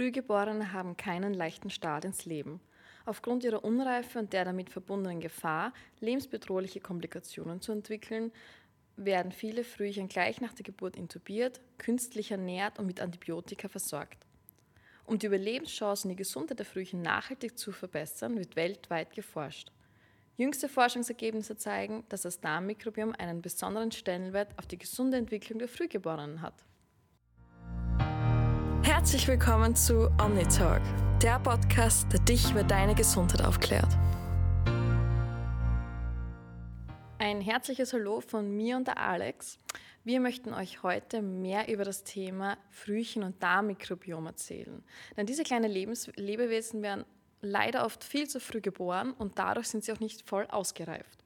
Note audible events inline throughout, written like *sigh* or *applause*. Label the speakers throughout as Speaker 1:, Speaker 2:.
Speaker 1: Frühgeborene haben keinen leichten Start ins Leben. Aufgrund ihrer Unreife und der damit verbundenen Gefahr, lebensbedrohliche Komplikationen zu entwickeln, werden viele Frühchen gleich nach der Geburt intubiert, künstlich ernährt und mit Antibiotika versorgt. Um die Überlebenschancen und die Gesundheit der Frühchen nachhaltig zu verbessern, wird weltweit geforscht. Jüngste Forschungsergebnisse zeigen, dass das Darmmikrobiom einen besonderen Stellenwert auf die gesunde Entwicklung der Frühgeborenen hat. Herzlich willkommen zu OmniTalk, der Podcast, der dich über deine Gesundheit aufklärt. Ein herzliches Hallo von mir und der Alex. Wir möchten euch heute mehr über das Thema Frühchen- und Darmmikrobiom erzählen. Denn diese kleinen Lebens Lebewesen werden leider oft viel zu früh geboren und dadurch sind sie auch nicht voll ausgereift.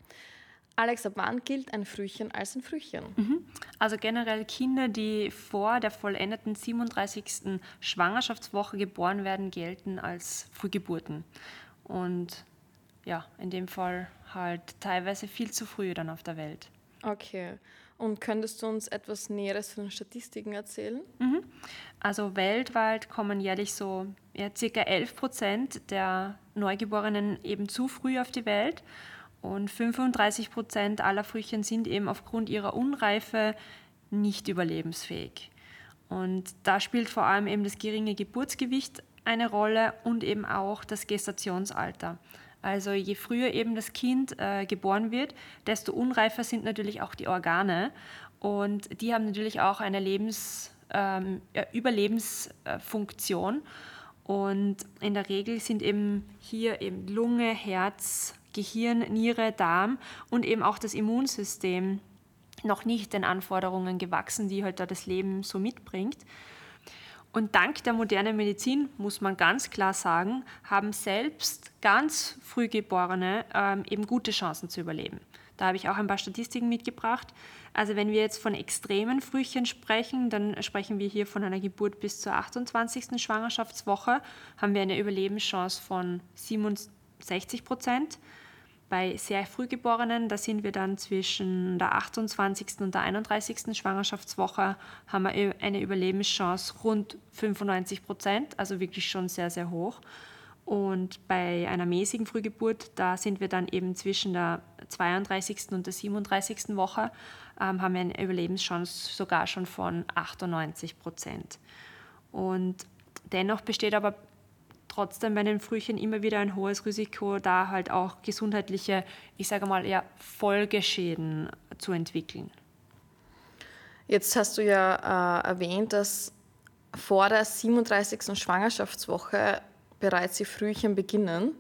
Speaker 1: Alex, ab wann gilt ein Frühchen als ein Frühchen?
Speaker 2: Mhm. Also generell Kinder, die vor der vollendeten 37. Schwangerschaftswoche geboren werden, gelten als Frühgeburten. Und ja, in dem Fall halt teilweise viel zu früh dann auf der Welt.
Speaker 1: Okay. Und könntest du uns etwas Näheres von den Statistiken erzählen?
Speaker 2: Mhm. Also weltweit kommen jährlich so ja, circa 11 Prozent der Neugeborenen eben zu früh auf die Welt. Und 35 Prozent aller Frühchen sind eben aufgrund ihrer Unreife nicht überlebensfähig. Und da spielt vor allem eben das geringe Geburtsgewicht eine Rolle und eben auch das Gestationsalter. Also je früher eben das Kind äh, geboren wird, desto unreifer sind natürlich auch die Organe. Und die haben natürlich auch eine Lebens, ähm, Überlebensfunktion. Und in der Regel sind eben hier eben Lunge, Herz, Gehirn, Niere, Darm und eben auch das Immunsystem noch nicht den Anforderungen gewachsen, die halt da das Leben so mitbringt. Und dank der modernen Medizin, muss man ganz klar sagen, haben selbst ganz Frühgeborene ähm, eben gute Chancen zu überleben. Da habe ich auch ein paar Statistiken mitgebracht. Also wenn wir jetzt von extremen Frühchen sprechen, dann sprechen wir hier von einer Geburt bis zur 28. Schwangerschaftswoche, haben wir eine Überlebenschance von 67 Prozent. Bei sehr Frühgeborenen, da sind wir dann zwischen der 28. und der 31. Schwangerschaftswoche, haben wir eine Überlebenschance rund 95 Prozent, also wirklich schon sehr, sehr hoch. Und bei einer mäßigen Frühgeburt, da sind wir dann eben zwischen der 32. und der 37. Woche, ähm, haben wir eine Überlebenschance sogar schon von 98 Prozent. Und dennoch besteht aber trotzdem bei den Frühchen immer wieder ein hohes Risiko, da halt auch gesundheitliche, ich sage mal, eher Folgeschäden zu entwickeln.
Speaker 1: Jetzt hast du ja äh, erwähnt, dass vor der 37. Schwangerschaftswoche bereits die Frühchen beginnen.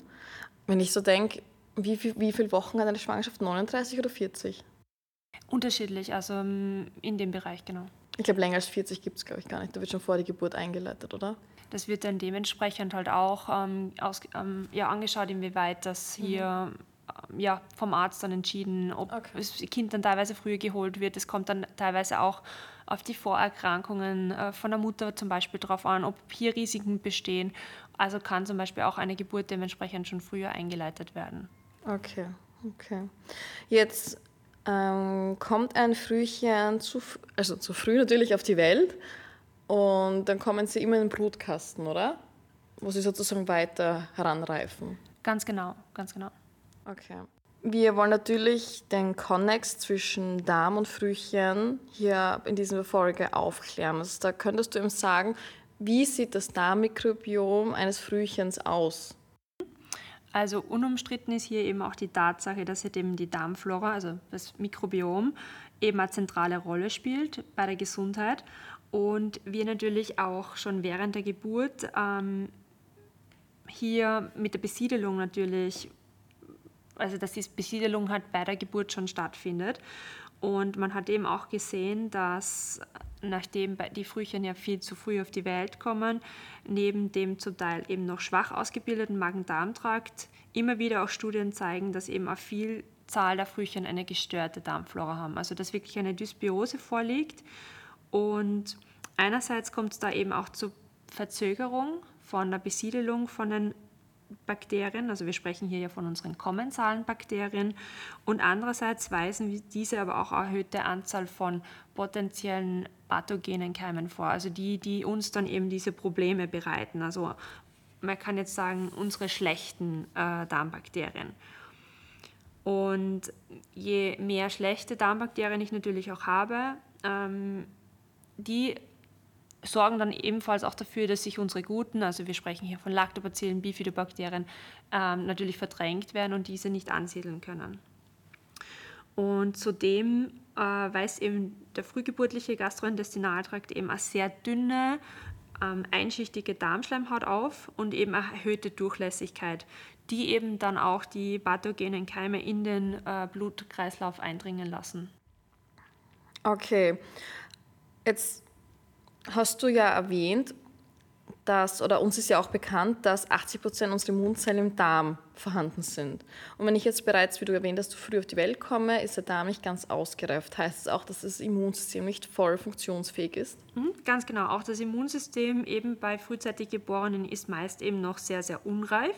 Speaker 1: Wenn ich so denke, wie, wie, wie viele Wochen hat eine Schwangerschaft? 39 oder 40?
Speaker 2: Unterschiedlich, also ähm, in dem Bereich, genau.
Speaker 1: Ich glaube, länger als 40 gibt es, glaube ich, gar nicht. Da wird schon vor der Geburt eingeleitet, oder?
Speaker 2: Das wird dann dementsprechend halt auch ähm, aus, ähm, ja, angeschaut, inwieweit das mhm. hier mhm. ja, vom Arzt dann entschieden, ob okay. das Kind dann teilweise früher geholt wird. Es kommt dann teilweise auch auf die Vorerkrankungen äh, von der Mutter zum Beispiel drauf an, ob hier Risiken bestehen. Also kann zum Beispiel auch eine Geburt dementsprechend schon früher eingeleitet werden.
Speaker 1: Okay, okay. Jetzt ähm, kommt ein Frühchen zu, also zu früh natürlich auf die Welt und dann kommen sie immer in den Brutkasten, oder? Wo sie sozusagen weiter heranreifen.
Speaker 2: Ganz genau, ganz genau.
Speaker 1: Okay. Wir wollen natürlich den Konnex zwischen Darm und Frühchen hier in dieser Folge aufklären. Also da könntest du ihm sagen, wie sieht das Darmmikrobiom eines Frühchens aus?
Speaker 2: Also unumstritten ist hier eben auch die Tatsache, dass eben die Darmflora, also das Mikrobiom, eben eine zentrale Rolle spielt bei der Gesundheit und wir natürlich auch schon während der Geburt ähm, hier mit der Besiedelung natürlich, also dass die Besiedelung halt bei der Geburt schon stattfindet. Und man hat eben auch gesehen, dass nachdem die Frühchen ja viel zu früh auf die Welt kommen, neben dem zum Teil eben noch schwach ausgebildeten Magen-Darm-Trakt immer wieder auch Studien zeigen, dass eben eine Vielzahl der Frühchen eine gestörte Darmflora haben. Also dass wirklich eine Dysbiose vorliegt. Und einerseits kommt es da eben auch zu Verzögerung von der Besiedelung von den Bakterien, also wir sprechen hier ja von unseren kommensalen Bakterien, und andererseits weisen diese aber auch erhöhte Anzahl von potenziellen pathogenen Keimen vor, also die, die uns dann eben diese Probleme bereiten. Also man kann jetzt sagen, unsere schlechten äh, Darmbakterien. Und je mehr schlechte Darmbakterien ich natürlich auch habe, ähm, die sorgen dann ebenfalls auch dafür, dass sich unsere guten, also wir sprechen hier von Lactobacillen, Bifidobakterien, ähm, natürlich verdrängt werden und diese nicht ansiedeln können. Und zudem äh, weist eben der frühgeburtliche Gastrointestinaltrakt eben eine sehr dünne, ähm, einschichtige Darmschleimhaut auf und eben eine erhöhte Durchlässigkeit, die eben dann auch die pathogenen Keime in den äh, Blutkreislauf eindringen lassen.
Speaker 1: Okay, jetzt hast du ja erwähnt, dass, oder uns ist ja auch bekannt, dass 80 Prozent unserer Immunzellen im Darm vorhanden sind. Und wenn ich jetzt bereits, wie du erwähnt hast, früh auf die Welt komme, ist der Darm nicht ganz ausgereift. Heißt es auch, dass das Immunsystem nicht voll funktionsfähig ist?
Speaker 2: Mhm, ganz genau. Auch das Immunsystem eben bei frühzeitig Geborenen ist meist eben noch sehr, sehr unreif.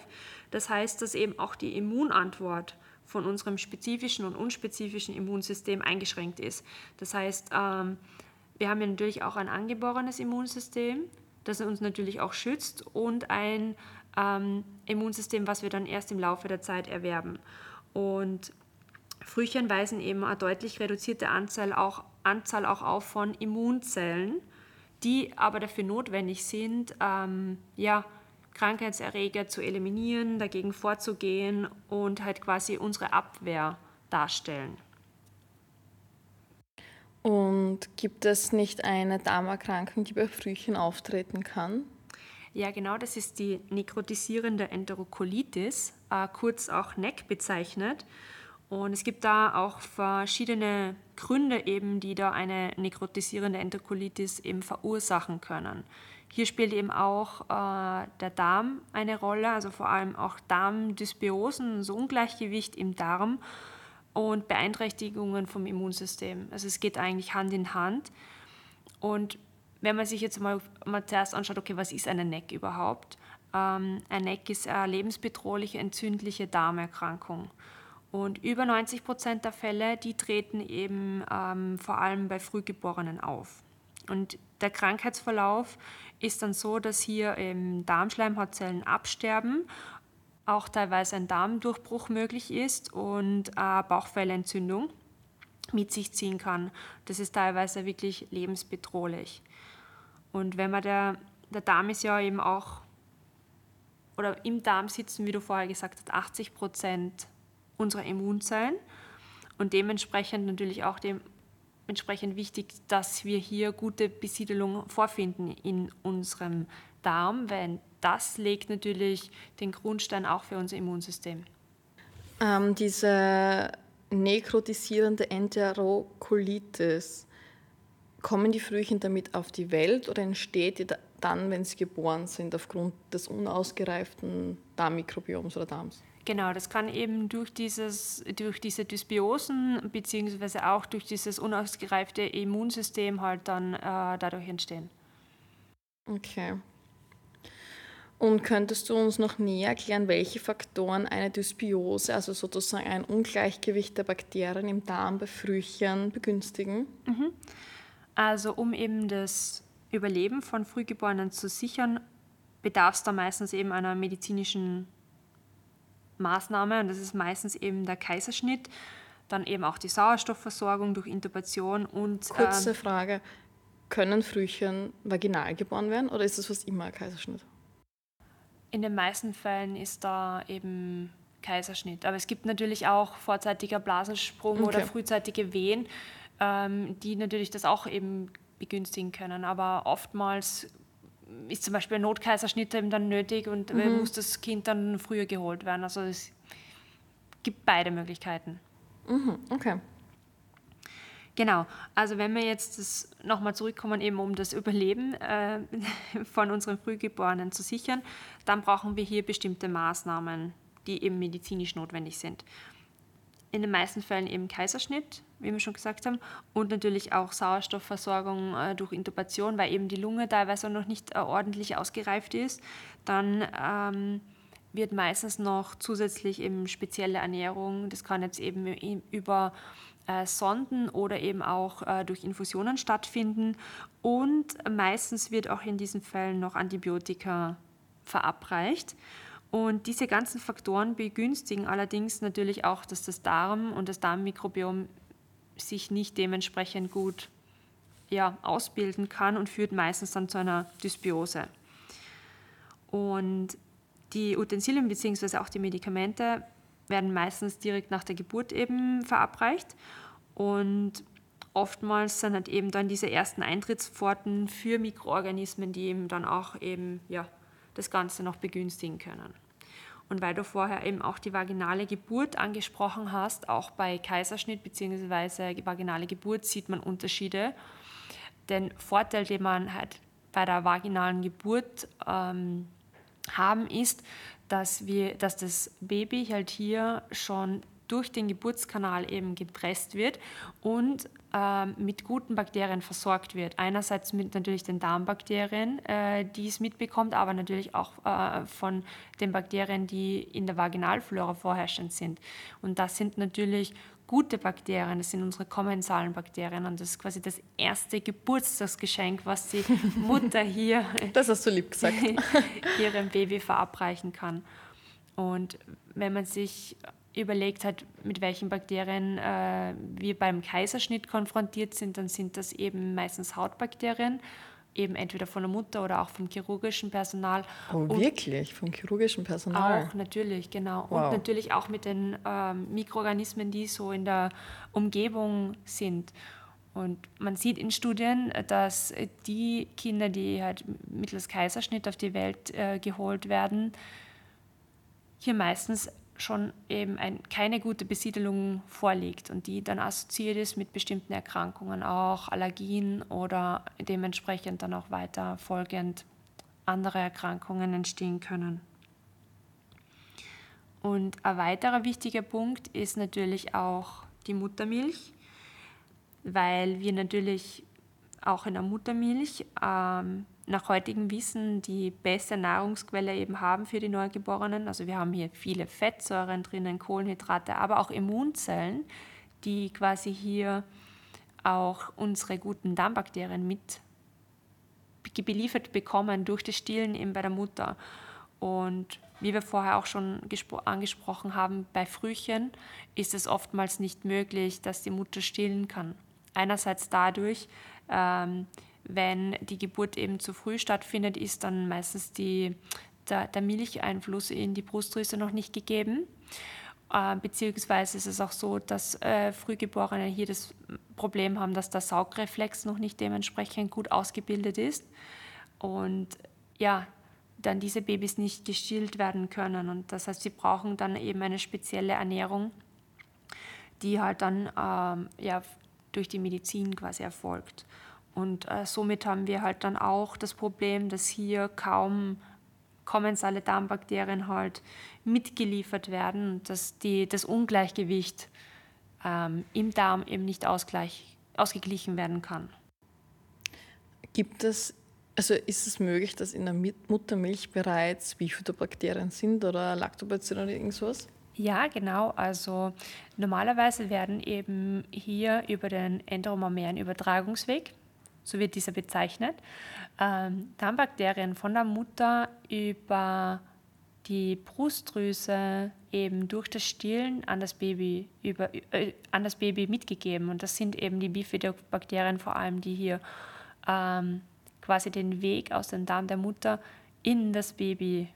Speaker 2: Das heißt, dass eben auch die Immunantwort von unserem spezifischen und unspezifischen Immunsystem eingeschränkt ist. Das heißt, ähm, wir haben ja natürlich auch ein angeborenes Immunsystem, das uns natürlich auch schützt und ein ähm, Immunsystem, was wir dann erst im Laufe der Zeit erwerben. Und Frühchen weisen eben eine deutlich reduzierte Anzahl auch, Anzahl auch auf von Immunzellen, die aber dafür notwendig sind, ähm, ja, Krankheitserreger zu eliminieren, dagegen vorzugehen und halt quasi unsere Abwehr darstellen.
Speaker 1: Und gibt es nicht eine Darmerkrankung, die bei Frühchen auftreten kann?
Speaker 2: Ja, genau, das ist die nekrotisierende Enterokolitis, äh, kurz auch NEC bezeichnet. Und es gibt da auch verschiedene Gründe eben, die da eine nekrotisierende Enterokolitis eben verursachen können. Hier spielt eben auch äh, der Darm eine Rolle, also vor allem auch Darmdysbiosen, so Ungleichgewicht im Darm und Beeinträchtigungen vom Immunsystem. Also es geht eigentlich Hand in Hand. Und wenn man sich jetzt mal, mal zuerst anschaut, okay, was ist eine NEC überhaupt? Ähm, ein NEC ist eine lebensbedrohliche entzündliche Darmerkrankung. Und über 90 Prozent der Fälle, die treten eben ähm, vor allem bei Frühgeborenen auf. Und der Krankheitsverlauf ist dann so, dass hier Darmschleimhautzellen absterben auch teilweise ein Darmdurchbruch möglich ist und eine Bauchfellentzündung mit sich ziehen kann. Das ist teilweise wirklich lebensbedrohlich. Und wenn man der, der Darm ist ja eben auch, oder im Darm sitzen, wie du vorher gesagt hast, 80 Prozent unserer Immunzellen und dementsprechend natürlich auch dementsprechend wichtig, dass wir hier gute Besiedelung vorfinden in unserem Darm, weil das legt natürlich den Grundstein auch für unser Immunsystem.
Speaker 1: Ähm, diese nekrotisierende Enterokolitis, kommen die Frühchen damit auf die Welt oder entsteht die dann, wenn sie geboren sind, aufgrund des unausgereiften Darmmikrobioms oder Darms?
Speaker 2: Genau, das kann eben durch, dieses, durch diese Dysbiosen beziehungsweise auch durch dieses unausgereifte Immunsystem halt dann äh, dadurch entstehen.
Speaker 1: Okay. Und könntest du uns noch näher erklären, welche Faktoren eine Dysbiose, also sozusagen ein Ungleichgewicht der Bakterien im Darm bei Frühchen begünstigen?
Speaker 2: Mhm. Also um eben das Überleben von Frühgeborenen zu sichern, bedarf es da meistens eben einer medizinischen Maßnahme und das ist meistens eben der Kaiserschnitt, dann eben auch die Sauerstoffversorgung durch Intubation und...
Speaker 1: Kurze äh, Frage, können Frühchen vaginal geboren werden oder ist das fast immer ein Kaiserschnitt?
Speaker 2: In den meisten Fällen ist da eben Kaiserschnitt. Aber es gibt natürlich auch vorzeitiger Blasensprung okay. oder frühzeitige Wehen, ähm, die natürlich das auch eben begünstigen können. Aber oftmals ist zum Beispiel ein Notkaiserschnitt eben dann nötig und mhm. muss das Kind dann früher geholt werden. Also es gibt beide Möglichkeiten.
Speaker 1: Mhm. Okay.
Speaker 2: Genau, also wenn wir jetzt nochmal zurückkommen, eben um das Überleben äh, *laughs* von unseren Frühgeborenen zu sichern, dann brauchen wir hier bestimmte Maßnahmen, die eben medizinisch notwendig sind. In den meisten Fällen eben Kaiserschnitt, wie wir schon gesagt haben, und natürlich auch Sauerstoffversorgung äh, durch Intubation, weil eben die Lunge teilweise noch nicht äh, ordentlich ausgereift ist. Dann ähm, wird meistens noch zusätzlich eben spezielle Ernährung, das kann jetzt eben über äh, Sonden oder eben auch äh, durch Infusionen stattfinden. Und meistens wird auch in diesen Fällen noch Antibiotika verabreicht. Und diese ganzen Faktoren begünstigen allerdings natürlich auch, dass das Darm und das Darmmikrobiom sich nicht dementsprechend gut ja, ausbilden kann und führt meistens dann zu einer Dysbiose. Und die Utensilien bzw. auch die Medikamente werden meistens direkt nach der Geburt eben verabreicht und oftmals sind halt eben dann diese ersten Eintrittspforten für Mikroorganismen, die eben dann auch eben ja, das Ganze noch begünstigen können. Und weil du vorher eben auch die vaginale Geburt angesprochen hast, auch bei Kaiserschnitt bzw. vaginale Geburt sieht man Unterschiede. Den Vorteil, den man halt bei der vaginalen Geburt ähm, haben, ist, dass, wir, dass das Baby halt hier schon durch den Geburtskanal eben gepresst wird und äh, mit guten Bakterien versorgt wird. Einerseits mit natürlich den Darmbakterien, äh, die es mitbekommt, aber natürlich auch äh, von den Bakterien, die in der Vaginalflora vorherrschend sind. Und das sind natürlich gute Bakterien, das sind unsere kommensalen Bakterien und das ist quasi das erste Geburtstagsgeschenk, was die *laughs* Mutter hier
Speaker 1: das hast du lieb gesagt. *laughs*
Speaker 2: ihrem Baby verabreichen kann. Und wenn man sich überlegt hat, mit welchen Bakterien äh, wir beim Kaiserschnitt konfrontiert sind, dann sind das eben meistens Hautbakterien, eben entweder von der Mutter oder auch vom chirurgischen Personal.
Speaker 1: Oh, wirklich? Vom chirurgischen Personal?
Speaker 2: Auch, natürlich, genau. Wow. Und natürlich auch mit den ähm, Mikroorganismen, die so in der Umgebung sind. Und man sieht in Studien, dass die Kinder, die halt mittels Kaiserschnitt auf die Welt äh, geholt werden, hier meistens schon eben ein, keine gute Besiedelung vorliegt und die dann assoziiert ist mit bestimmten Erkrankungen, auch Allergien oder dementsprechend dann auch weiter folgend andere Erkrankungen entstehen können. Und ein weiterer wichtiger Punkt ist natürlich auch die Muttermilch, weil wir natürlich auch in der Muttermilch ähm, nach heutigem Wissen die beste Nahrungsquelle eben haben für die Neugeborenen. Also wir haben hier viele Fettsäuren drinnen, Kohlenhydrate, aber auch Immunzellen, die quasi hier auch unsere guten Darmbakterien mit beliefert bekommen durch das Stillen eben bei der Mutter. Und wie wir vorher auch schon angesprochen haben, bei Frühchen ist es oftmals nicht möglich, dass die Mutter stillen kann. Einerseits dadurch, ähm, wenn die Geburt eben zu früh stattfindet, ist dann meistens die, der, der Milcheinfluss in die Brustdrüse noch nicht gegeben. Äh, beziehungsweise ist es auch so, dass äh, Frühgeborene hier das Problem haben, dass der Saugreflex noch nicht dementsprechend gut ausgebildet ist. Und ja, dann diese Babys nicht gestillt werden können. Und das heißt, sie brauchen dann eben eine spezielle Ernährung, die halt dann ähm, ja, durch die Medizin quasi erfolgt. Und äh, somit haben wir halt dann auch das Problem, dass hier kaum kommensale Darmbakterien halt mitgeliefert werden und dass die, das Ungleichgewicht ähm, im Darm eben nicht ausgleich, ausgeglichen werden kann.
Speaker 1: Gibt es, also ist es möglich, dass in der Muttermilch bereits Bifidobakterien sind oder Lactobacillen oder irgendwas?
Speaker 2: Ja, genau. Also normalerweise werden eben hier über den enteromamären Übertragungsweg so wird dieser bezeichnet, ähm, Darmbakterien von der Mutter über die Brustdrüse eben durch das Stillen an das Baby, über, äh, an das Baby mitgegeben. Und das sind eben die Bifidobakterien vor allem, die hier ähm, quasi den Weg aus dem Darm der Mutter in das Baby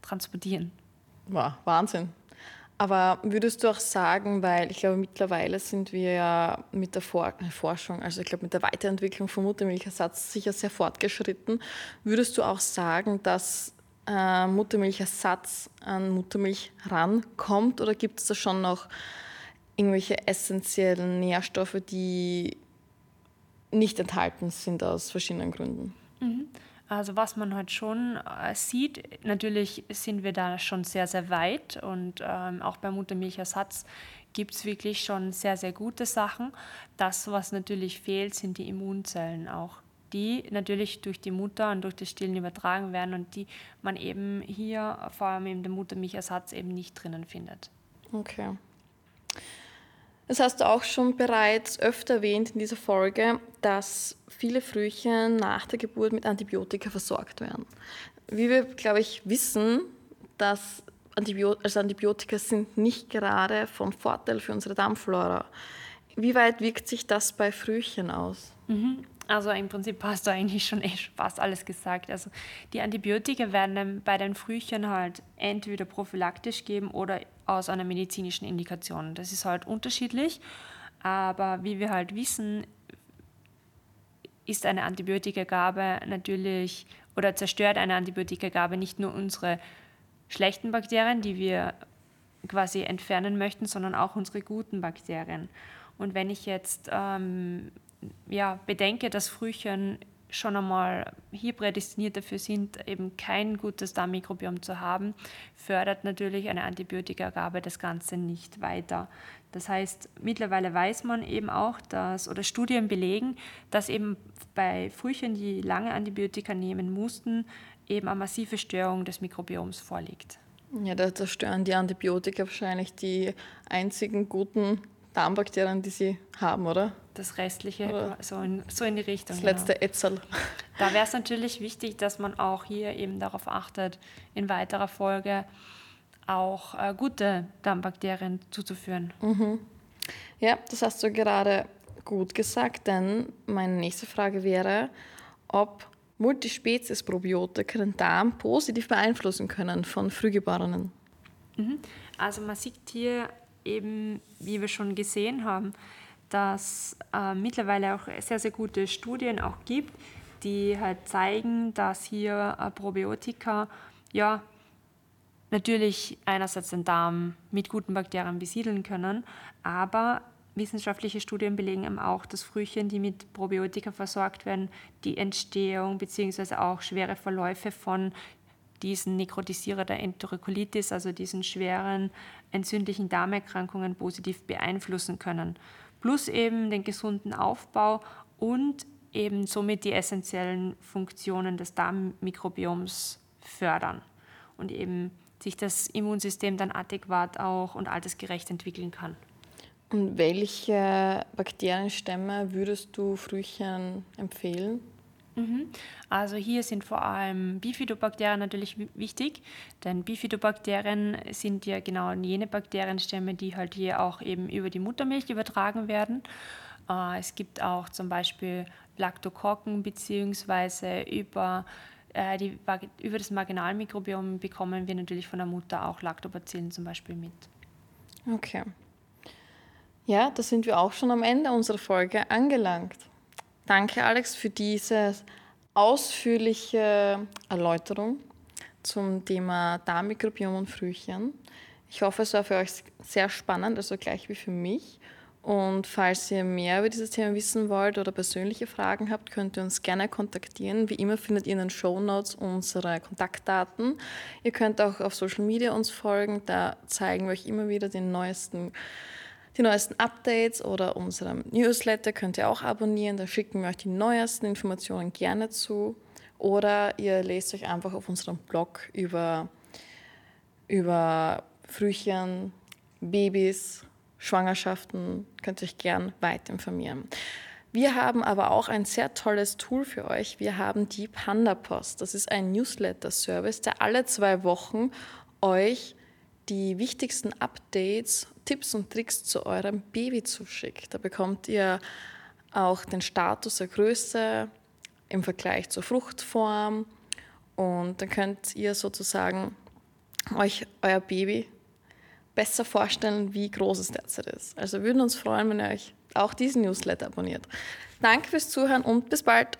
Speaker 2: transportieren.
Speaker 1: Wow, Wahnsinn. Aber würdest du auch sagen, weil ich glaube, mittlerweile sind wir ja mit der Forschung, also ich glaube mit der Weiterentwicklung von Muttermilchersatz sicher sehr fortgeschritten, würdest du auch sagen, dass äh, Muttermilchersatz an Muttermilch rankommt oder gibt es da schon noch irgendwelche essentiellen Nährstoffe, die nicht enthalten sind aus verschiedenen Gründen?
Speaker 2: Mhm. Also was man halt schon äh, sieht, natürlich sind wir da schon sehr, sehr weit und ähm, auch beim Muttermilchersatz gibt es wirklich schon sehr, sehr gute Sachen. Das, was natürlich fehlt, sind die Immunzellen auch, die natürlich durch die Mutter und durch das Stillen übertragen werden und die man eben hier, vor allem im Muttermilchersatz, eben nicht drinnen findet.
Speaker 1: Okay. Das hast du auch schon bereits öfter erwähnt in dieser Folge, dass viele Frühchen nach der Geburt mit Antibiotika versorgt werden. Wie wir, glaube ich, wissen, dass Antibiotika, also Antibiotika sind nicht gerade von Vorteil für unsere Darmflora. Wie weit wirkt sich das bei Frühchen aus?
Speaker 2: Mhm. Also im Prinzip hast du eigentlich schon echt fast alles gesagt. Also die Antibiotika werden bei den Frühchen halt entweder prophylaktisch geben oder aus einer medizinischen Indikation. Das ist halt unterschiedlich, aber wie wir halt wissen, ist eine Antibiotikagabe natürlich oder zerstört eine Antibiotikagabe nicht nur unsere schlechten Bakterien, die wir quasi entfernen möchten, sondern auch unsere guten Bakterien. Und wenn ich jetzt ähm, ja, bedenke, dass Frühchen schon einmal hier prädestiniert dafür sind, eben kein gutes Darmmikrobiom zu haben, fördert natürlich eine Antibiotikagabe das Ganze nicht weiter. Das heißt, mittlerweile weiß man eben auch, dass, oder Studien belegen, dass eben bei Frühchen, die lange Antibiotika nehmen mussten, eben eine massive Störung des Mikrobioms vorliegt.
Speaker 1: Ja, da zerstören die Antibiotika wahrscheinlich die einzigen guten Darmbakterien, die sie haben, oder?
Speaker 2: Das restliche, so in, so in die Richtung.
Speaker 1: Das letzte genau. Ätzel.
Speaker 2: Da wäre es natürlich wichtig, dass man auch hier eben darauf achtet, in weiterer Folge auch äh, gute Darmbakterien zuzuführen.
Speaker 1: Mhm. Ja, das hast du gerade gut gesagt, denn meine nächste Frage wäre, ob Multispezies-Probiotika den Darm positiv beeinflussen können von Frühgeborenen.
Speaker 2: Mhm. Also man sieht hier eben, wie wir schon gesehen haben, dass äh, mittlerweile auch sehr, sehr gute Studien auch gibt, die halt zeigen, dass hier äh, Probiotika ja natürlich einerseits den Darm mit guten Bakterien besiedeln können, aber wissenschaftliche Studien belegen eben auch, dass Frühchen, die mit Probiotika versorgt werden, die Entstehung bzw. auch schwere Verläufe von diesen Nekrotisierer der Enterokolitis, also diesen schweren entzündlichen Darmerkrankungen positiv beeinflussen können. Plus eben den gesunden Aufbau und eben somit die essentiellen Funktionen des Darmmikrobioms fördern und eben sich das Immunsystem dann adäquat auch und altersgerecht entwickeln kann.
Speaker 1: Und welche Bakterienstämme würdest du Frühchen empfehlen?
Speaker 2: Mhm. Also hier sind vor allem Bifidobakterien natürlich wichtig, denn Bifidobakterien sind ja genau jene Bakterienstämme, die halt hier auch eben über die Muttermilch übertragen werden. Äh, es gibt auch zum Beispiel Lactokokken beziehungsweise über, äh, die, über das Marginalmikrobiom bekommen wir natürlich von der Mutter auch Lactobacillen zum Beispiel mit.
Speaker 1: Okay. Ja, da sind wir auch schon am Ende unserer Folge angelangt. Danke, Alex, für diese ausführliche Erläuterung zum Thema Darmmikrobiom und Frühchen. Ich hoffe, es war für euch sehr spannend, also gleich wie für mich. Und falls ihr mehr über dieses Thema wissen wollt oder persönliche Fragen habt, könnt ihr uns gerne kontaktieren. Wie immer findet ihr in den Show Notes unsere Kontaktdaten. Ihr könnt auch auf Social Media uns folgen, da zeigen wir euch immer wieder den neuesten die neuesten Updates oder unserem Newsletter könnt ihr auch abonnieren. Da schicken wir euch die neuesten Informationen gerne zu. Oder ihr lest euch einfach auf unserem Blog über, über Frühchen, Babys, Schwangerschaften. Könnt ihr euch gern weiter informieren. Wir haben aber auch ein sehr tolles Tool für euch. Wir haben die Panda Post. Das ist ein Newsletter-Service, der alle zwei Wochen euch die wichtigsten Updates, Tipps und Tricks zu eurem Baby zuschickt. Da bekommt ihr auch den Status der Größe im Vergleich zur Fruchtform und dann könnt ihr sozusagen euch euer Baby besser vorstellen, wie groß es derzeit ist. Also würden uns freuen, wenn ihr euch auch diesen Newsletter abonniert. Danke fürs Zuhören und bis bald.